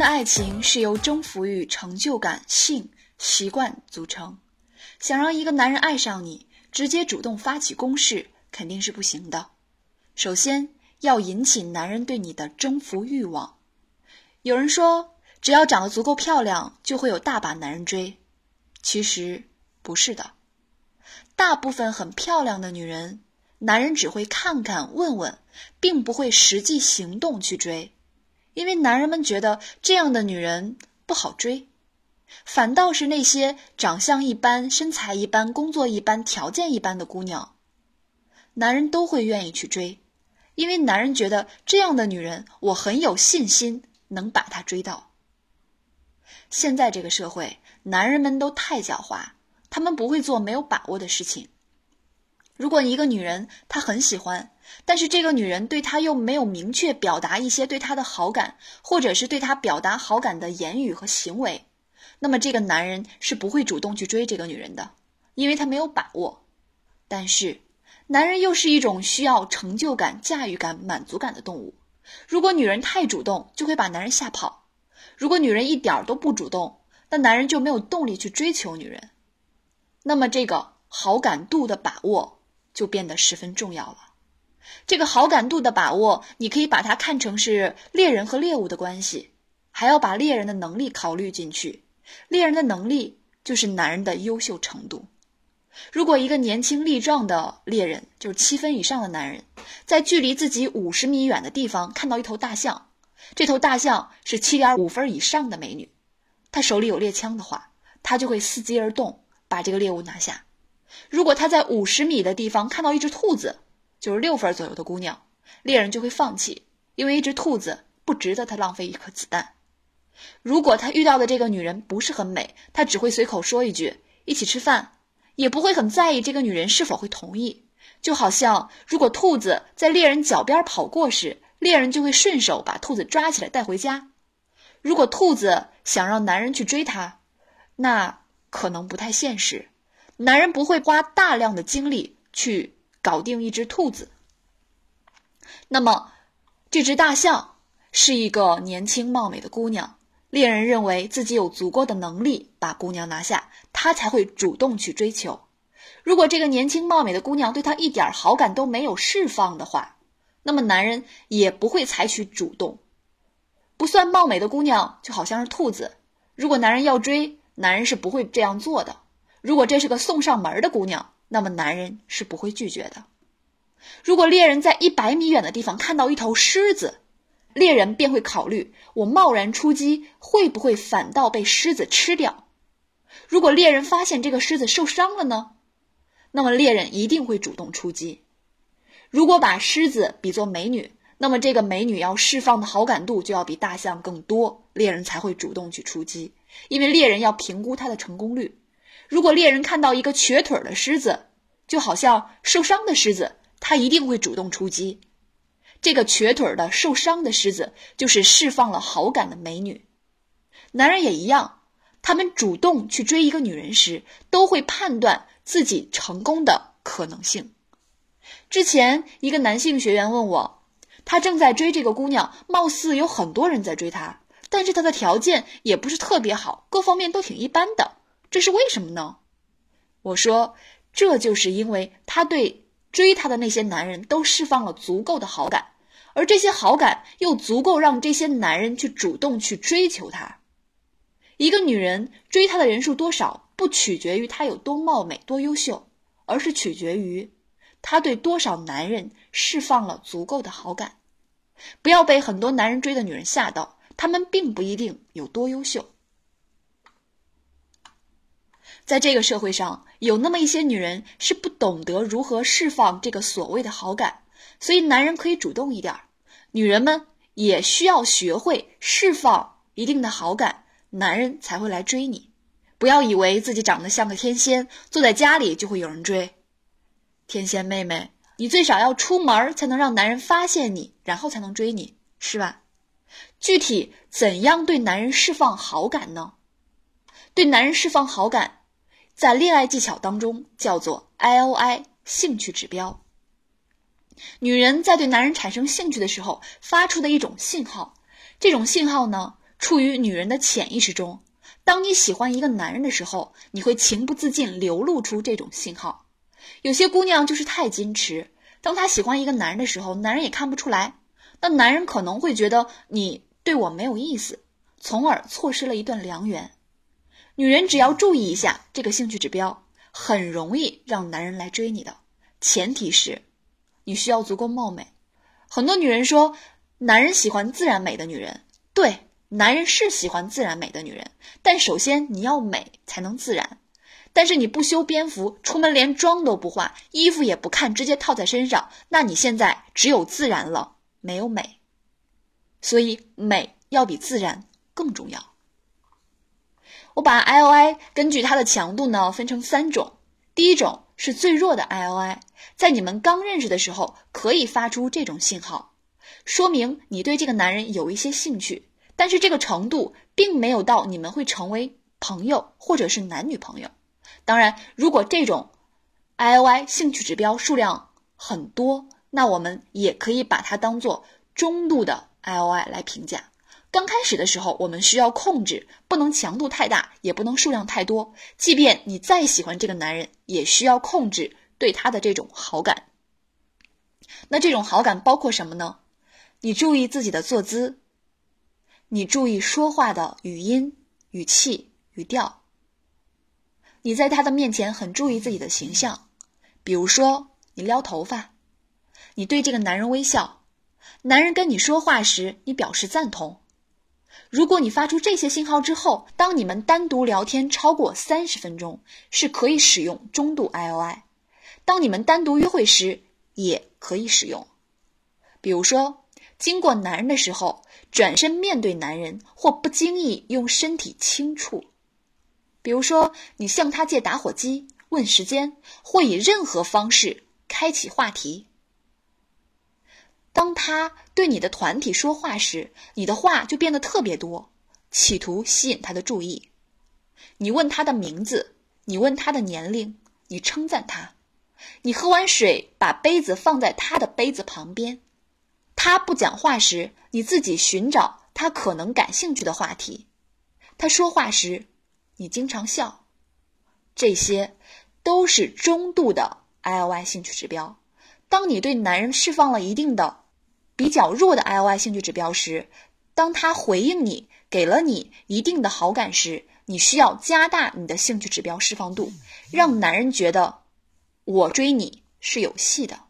的爱情是由征服欲、成就感、性、习惯组成。想让一个男人爱上你，直接主动发起攻势肯定是不行的。首先要引起男人对你的征服欲望。有人说，只要长得足够漂亮，就会有大把男人追。其实不是的，大部分很漂亮的女人，男人只会看看问问，并不会实际行动去追。因为男人们觉得这样的女人不好追，反倒是那些长相一般、身材一般、工作一般、条件一般的姑娘，男人都会愿意去追，因为男人觉得这样的女人，我很有信心能把她追到。现在这个社会，男人们都太狡猾，他们不会做没有把握的事情。如果一个女人她很喜欢，但是这个女人对他又没有明确表达一些对他的好感，或者是对他表达好感的言语和行为，那么这个男人是不会主动去追这个女人的，因为他没有把握。但是，男人又是一种需要成就感、驾驭感、满足感的动物。如果女人太主动，就会把男人吓跑；如果女人一点儿都不主动，那男人就没有动力去追求女人。那么，这个好感度的把握就变得十分重要了。这个好感度的把握，你可以把它看成是猎人和猎物的关系，还要把猎人的能力考虑进去。猎人的能力就是男人的优秀程度。如果一个年轻力壮的猎人，就是七分以上的男人，在距离自己五十米远的地方看到一头大象，这头大象是七点五分以上的美女，他手里有猎枪的话，他就会伺机而动，把这个猎物拿下。如果他在五十米的地方看到一只兔子，就是六分左右的姑娘，猎人就会放弃，因为一只兔子不值得他浪费一颗子弹。如果他遇到的这个女人不是很美，他只会随口说一句“一起吃饭”，也不会很在意这个女人是否会同意。就好像如果兔子在猎人脚边跑过时，猎人就会顺手把兔子抓起来带回家。如果兔子想让男人去追她，那可能不太现实。男人不会花大量的精力去搞定一只兔子。那么，这只大象是一个年轻貌美的姑娘，猎人认为自己有足够的能力把姑娘拿下，他才会主动去追求。如果这个年轻貌美的姑娘对他一点好感都没有释放的话，那么男人也不会采取主动。不算貌美的姑娘就好像是兔子，如果男人要追，男人是不会这样做的。如果这是个送上门的姑娘，那么男人是不会拒绝的。如果猎人在一百米远的地方看到一头狮子，猎人便会考虑：我贸然出击会不会反倒被狮子吃掉？如果猎人发现这个狮子受伤了呢？那么猎人一定会主动出击。如果把狮子比作美女，那么这个美女要释放的好感度就要比大象更多，猎人才会主动去出击，因为猎人要评估它的成功率。如果猎人看到一个瘸腿的狮子，就好像受伤的狮子，他一定会主动出击。这个瘸腿的受伤的狮子就是释放了好感的美女。男人也一样，他们主动去追一个女人时，都会判断自己成功的可能性。之前一个男性学员问我，他正在追这个姑娘，貌似有很多人在追她，但是她的条件也不是特别好，各方面都挺一般的。这是为什么呢？我说，这就是因为他对追他的那些男人都释放了足够的好感，而这些好感又足够让这些男人去主动去追求她。一个女人追她的人数多少，不取决于她有多貌美、多优秀，而是取决于她对多少男人释放了足够的好感。不要被很多男人追的女人吓到，他们并不一定有多优秀。在这个社会上，有那么一些女人是不懂得如何释放这个所谓的好感，所以男人可以主动一点儿，女人们也需要学会释放一定的好感，男人才会来追你。不要以为自己长得像个天仙，坐在家里就会有人追。天仙妹妹，你最少要出门才能让男人发现你，然后才能追你，是吧？具体怎样对男人释放好感呢？对男人释放好感，在恋爱技巧当中叫做 I O I 兴趣指标。女人在对男人产生兴趣的时候发出的一种信号，这种信号呢，处于女人的潜意识中。当你喜欢一个男人的时候，你会情不自禁流露出这种信号。有些姑娘就是太矜持，当她喜欢一个男人的时候，男人也看不出来。那男人可能会觉得你对我没有意思，从而错失了一段良缘。女人只要注意一下这个兴趣指标，很容易让男人来追你的。前提是，你需要足够貌美。很多女人说，男人喜欢自然美的女人。对，男人是喜欢自然美的女人，但首先你要美才能自然。但是你不修边幅，出门连妆都不化，衣服也不看，直接套在身上，那你现在只有自然了。没有美，所以美要比自然更重要。我把 I O I 根据它的强度呢分成三种，第一种是最弱的 I O I，在你们刚认识的时候可以发出这种信号，说明你对这个男人有一些兴趣，但是这个程度并没有到你们会成为朋友或者是男女朋友。当然，如果这种 I O I 兴趣指标数量很多。那我们也可以把它当做中度的 I O I 来评价。刚开始的时候，我们需要控制，不能强度太大，也不能数量太多。即便你再喜欢这个男人，也需要控制对他的这种好感。那这种好感包括什么呢？你注意自己的坐姿，你注意说话的语音、语气、语调。你在他的面前很注意自己的形象，比如说你撩头发。你对这个男人微笑，男人跟你说话时，你表示赞同。如果你发出这些信号之后，当你们单独聊天超过三十分钟，是可以使用中度 I O I；当你们单独约会时，也可以使用。比如说，经过男人的时候，转身面对男人，或不经意用身体轻触。比如说，你向他借打火机，问时间，或以任何方式开启话题。当他对你的团体说话时，你的话就变得特别多，企图吸引他的注意。你问他的名字，你问他的年龄，你称赞他。你喝完水，把杯子放在他的杯子旁边。他不讲话时，你自己寻找他可能感兴趣的话题。他说话时，你经常笑。这些都是中度的 I O I 兴趣指标。当你对男人释放了一定的比较弱的 I O I 兴趣指标时，当他回应你，给了你一定的好感时，你需要加大你的兴趣指标释放度，让男人觉得我追你是有戏的。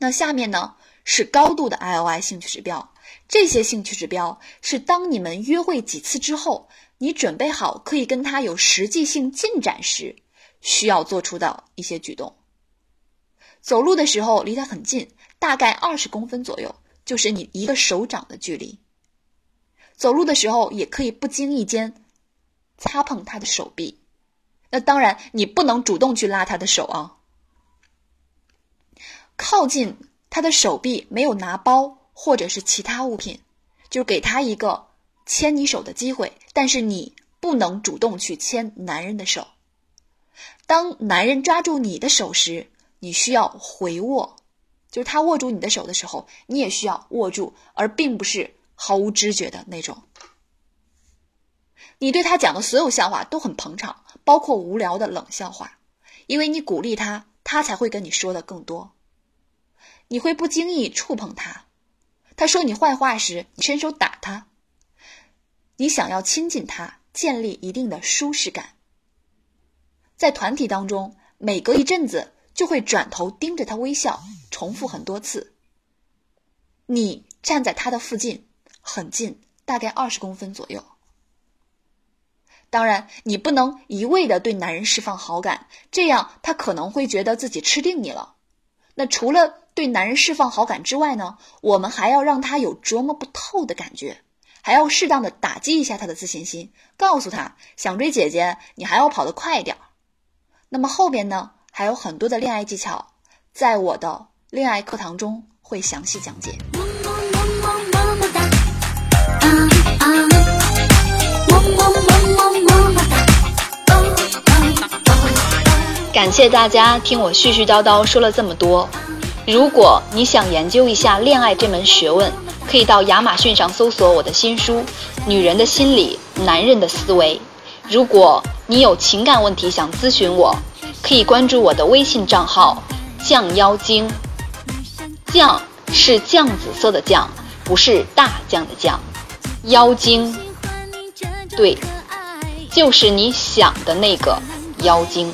那下面呢是高度的 I O I 兴趣指标，这些兴趣指标是当你们约会几次之后，你准备好可以跟他有实际性进展时，需要做出的一些举动。走路的时候离他很近，大概二十公分左右，就是你一个手掌的距离。走路的时候也可以不经意间擦碰他的手臂，那当然你不能主动去拉他的手啊。靠近他的手臂，没有拿包或者是其他物品，就给他一个牵你手的机会，但是你不能主动去牵男人的手。当男人抓住你的手时，你需要回握，就是他握住你的手的时候，你也需要握住，而并不是毫无知觉的那种。你对他讲的所有笑话都很捧场，包括无聊的冷笑话，因为你鼓励他，他才会跟你说的更多。你会不经意触碰他，他说你坏话时，你伸手打他。你想要亲近他，建立一定的舒适感。在团体当中，每隔一阵子。就会转头盯着他微笑，重复很多次。你站在他的附近，很近，大概二十公分左右。当然，你不能一味的对男人释放好感，这样他可能会觉得自己吃定你了。那除了对男人释放好感之外呢，我们还要让他有琢磨不透的感觉，还要适当的打击一下他的自信心，告诉他想追姐姐，你还要跑得快一点。那么后边呢，还有很多的恋爱技巧，在我的恋爱课堂中会详细讲解。么么么么么哒，啊啊，么么么么么么哒，感谢大家听我絮絮叨叨说了这么多。如果你想研究一下恋爱这门学问，可以到亚马逊上搜索我的新书《女人的心理，男人的思维》。如果你有情感问题想咨询我，可以关注我的微信账号“酱妖精”。酱是酱紫色的酱，不是大酱的酱。妖精，对，就是你想的那个妖精。